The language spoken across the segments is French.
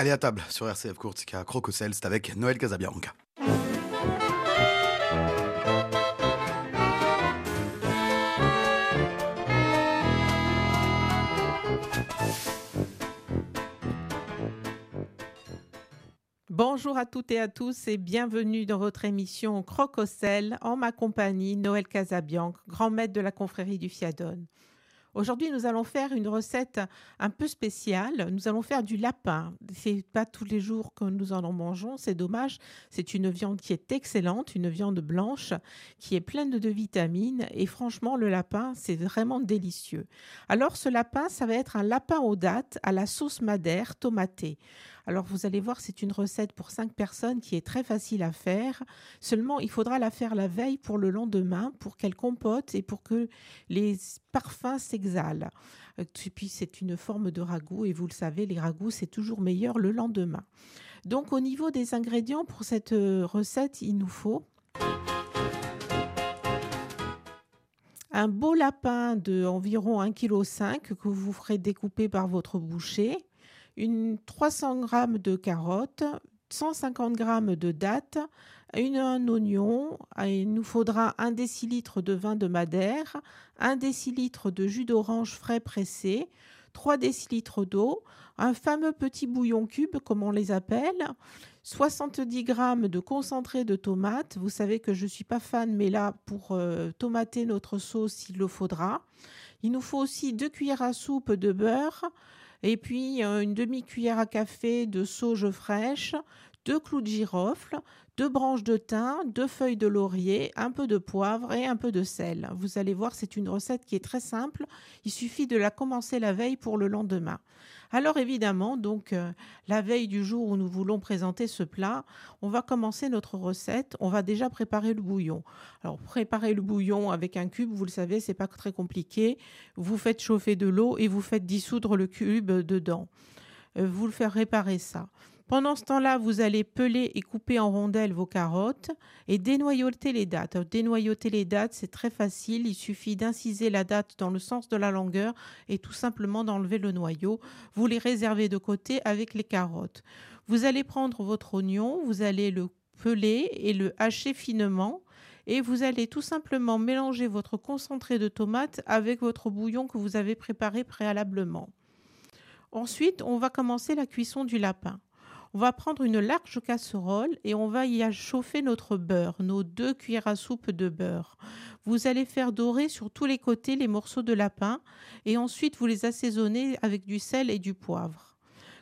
Allez à table sur RCF Courtica Crococel, c'est avec Noël Casabianca. Bonjour à toutes et à tous et bienvenue dans votre émission Crococel en ma compagnie Noël Casabianca, grand maître de la confrérie du Fiadone. Aujourd'hui, nous allons faire une recette un peu spéciale. Nous allons faire du lapin. C'est pas tous les jours que nous en mangeons, c'est dommage. C'est une viande qui est excellente, une viande blanche qui est pleine de vitamines et franchement, le lapin, c'est vraiment délicieux. Alors, ce lapin, ça va être un lapin aux dattes à la sauce madère tomatée. Alors vous allez voir, c'est une recette pour cinq personnes qui est très facile à faire. Seulement, il faudra la faire la veille pour le lendemain, pour qu'elle compote et pour que les parfums s'exhalent. Et euh, puis c'est une forme de ragoût et vous le savez, les ragoûts, c'est toujours meilleur le lendemain. Donc au niveau des ingrédients pour cette euh, recette, il nous faut un beau lapin de environ 1,5 kg que vous ferez découper par votre boucher, une 300 g de carottes, 150 g de dattes, une, un oignon, il nous faudra un décilitre de vin de Madère, un décilitre de jus d'orange frais pressé, 3 décilitres d'eau, un fameux petit bouillon cube comme on les appelle, 70 g de concentré de tomate. Vous savez que je ne suis pas fan, mais là, pour euh, tomater notre sauce, il le faudra. Il nous faut aussi 2 cuillères à soupe de beurre, et puis une demi-cuillère à café de sauge fraîche, deux clous de girofle, deux branches de thym, deux feuilles de laurier, un peu de poivre et un peu de sel. Vous allez voir, c'est une recette qui est très simple. Il suffit de la commencer la veille pour le lendemain. Alors évidemment, donc euh, la veille du jour où nous voulons présenter ce plat, on va commencer notre recette. On va déjà préparer le bouillon. Alors préparer le bouillon avec un cube, vous le savez, c'est pas très compliqué. Vous faites chauffer de l'eau et vous faites dissoudre le cube dedans. Euh, vous le faites réparer ça. Pendant ce temps-là, vous allez peler et couper en rondelles vos carottes et dénoyauter les dattes. dénoyauter les dattes, c'est très facile. Il suffit d'inciser la date dans le sens de la longueur et tout simplement d'enlever le noyau. Vous les réservez de côté avec les carottes. Vous allez prendre votre oignon, vous allez le peler et le hacher finement et vous allez tout simplement mélanger votre concentré de tomate avec votre bouillon que vous avez préparé préalablement. Ensuite, on va commencer la cuisson du lapin. On va prendre une large casserole et on va y chauffer notre beurre, nos deux cuillères à soupe de beurre. Vous allez faire dorer sur tous les côtés les morceaux de lapin et ensuite vous les assaisonnez avec du sel et du poivre.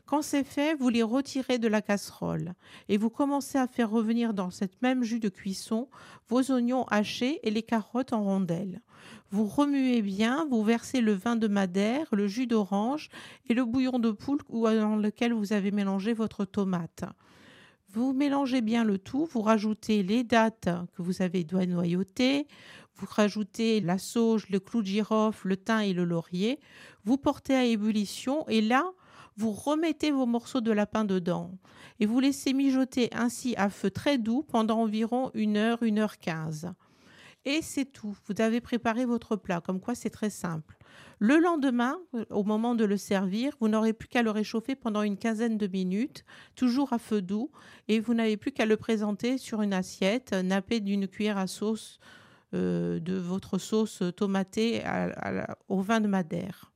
Quand c'est fait, vous les retirez de la casserole et vous commencez à faire revenir dans cette même jus de cuisson vos oignons hachés et les carottes en rondelles. Vous remuez bien, vous versez le vin de madère, le jus d'orange et le bouillon de poule dans lequel vous avez mélangé votre tomate. Vous mélangez bien le tout, vous rajoutez les dattes que vous avez noyautées, vous rajoutez la sauge, le clou de girofle, le thym et le laurier, vous portez à ébullition et là, vous remettez vos morceaux de lapin dedans et vous laissez mijoter ainsi à feu très doux pendant environ une heure, une heure quinze. Et c'est tout. Vous avez préparé votre plat, comme quoi c'est très simple. Le lendemain, au moment de le servir, vous n'aurez plus qu'à le réchauffer pendant une quinzaine de minutes, toujours à feu doux, et vous n'avez plus qu'à le présenter sur une assiette, nappée d'une cuillère à sauce euh, de votre sauce tomatée au vin de Madère.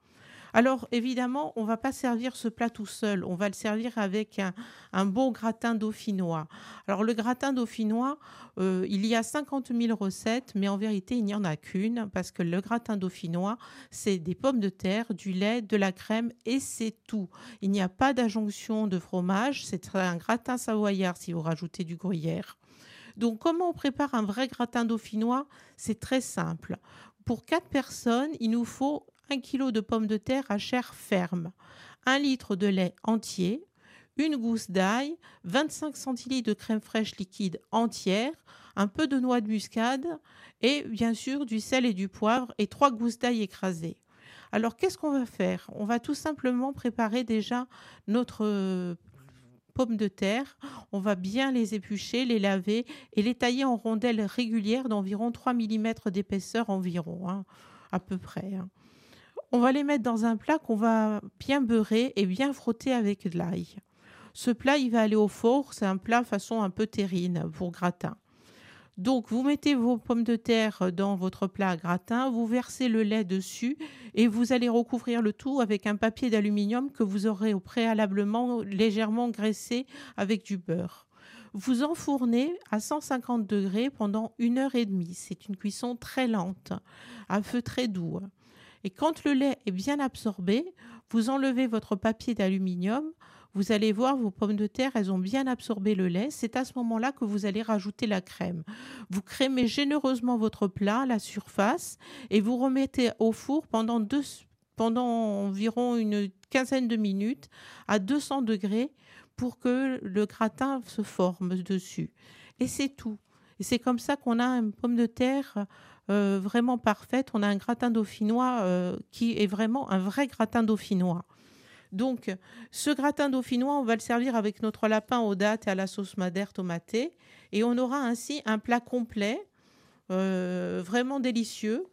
Alors évidemment, on va pas servir ce plat tout seul, on va le servir avec un, bon gratin dauphinois. Alors le gratin dauphinois, euh, il y a 50 000 recettes, mais en vérité, il n'y en a qu'une, parce que le gratin dauphinois, c'est des pommes de terre, du lait, de la crème, et c'est tout. Il n'y a pas d'adjonction de fromage, c'est un gratin savoyard si vous rajoutez du gruyère. Donc comment on prépare un vrai gratin dauphinois? C'est très simple. Pour quatre personnes, il nous faut 1 kg de pommes de terre à chair ferme, 1 litre de lait entier, une gousse d'ail, 25 centilitres de crème fraîche liquide entière, un peu de noix de muscade et bien sûr du sel et du poivre et trois gousses d'ail écrasées. Alors qu'est-ce qu'on va faire? On va tout simplement préparer déjà notre euh, pommes de terre. On va bien les éplucher, les laver et les tailler en rondelles régulières d'environ 3 mm d'épaisseur environ, hein, à peu près. Hein. On va les mettre dans un plat qu'on va bien beurrer et bien frotter avec de l'ail. Ce plat, il va aller au four. C'est un plat façon un peu terrine pour gratin. Donc, vous mettez vos pommes de terre dans votre plat à gratin, vous versez le lait dessus et vous allez recouvrir le tout avec un papier d'aluminium que vous aurez au préalablement légèrement graissé avec du beurre. Vous enfournez à 150 degrés pendant une heure et demie. C'est une cuisson très lente, à feu très doux. Et quand le lait est bien absorbé, vous enlevez votre papier d'aluminium, vous allez voir vos pommes de terre, elles ont bien absorbé le lait. C'est à ce moment-là que vous allez rajouter la crème. Vous crémez généreusement votre plat, la surface, et vous remettez au four pendant, environ une quinzaine de minutes à 200 degrés pour que le gratin se forme dessus. Et c'est tout. Et c'est comme ça qu'on a une pomme de terre euh, vraiment parfaite. On a un gratin dauphinois euh, qui est vraiment un vrai gratin dauphinois. Donc, ce gratin dauphinois, on va le servir avec notre lapin aux dattes et à la sauce madère tomatée. Et on aura ainsi un plat complet, euh, vraiment délicieux.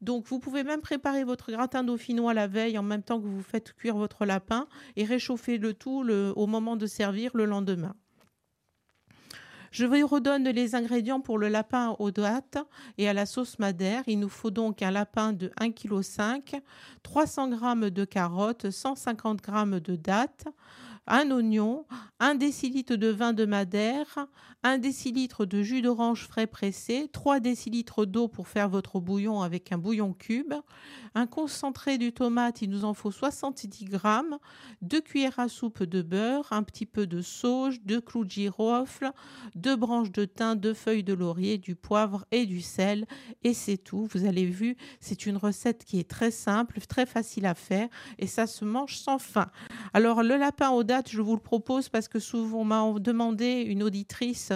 Donc, vous pouvez même préparer votre gratin dauphinois la veille en même temps que vous faites cuire votre lapin et réchauffer le tout au moment de servir le lendemain. Je vous redonne les ingrédients pour le lapin aux dattes et à la sauce madère. Il nous faut donc un lapin de 1,5 kg, 300 g de carottes, 150 g de dattes, un oignon, un décilitre de vin de Madère, un décilitre de jus d'orange frais pressé, 3 décilitres d'eau pour faire votre bouillon avec un bouillon cube, un concentré du tomate, il nous en faut 70 grammes, 2 cuillères à soupe de beurre, un petit peu de sauge, 2 clous de girofle, 2 branches de thym, 2 feuilles de laurier, du poivre et du sel et c'est tout. Vous avez vu, c'est une recette qui est très simple, très facile à faire et ça se mange sans faim. Alors le lapin aux je vous le propose parce que souvent m'a demandé une auditrice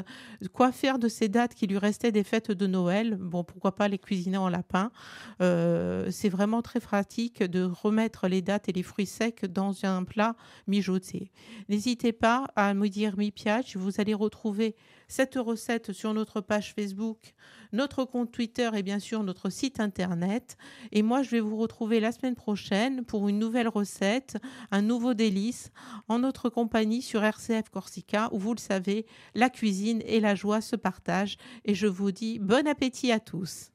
quoi faire de ces dates qui lui restaient des fêtes de Noël. Bon, pourquoi pas les cuisiner en lapin. Euh, c'est vraiment très pratique de remettre les dates et les fruits secs dans un plat mijoté. N'hésitez pas à me dire mi piace. Vous allez retrouver cette recette sur notre page Facebook, notre compte Twitter et bien sûr notre site internet. Et moi, je vais vous retrouver la semaine prochaine pour une nouvelle recette, un nouveau délice en notre compagnie sur RCF Corsica où vous le savez, la cuisine et la joie se partagent. Et je vous dis bon appétit à tous.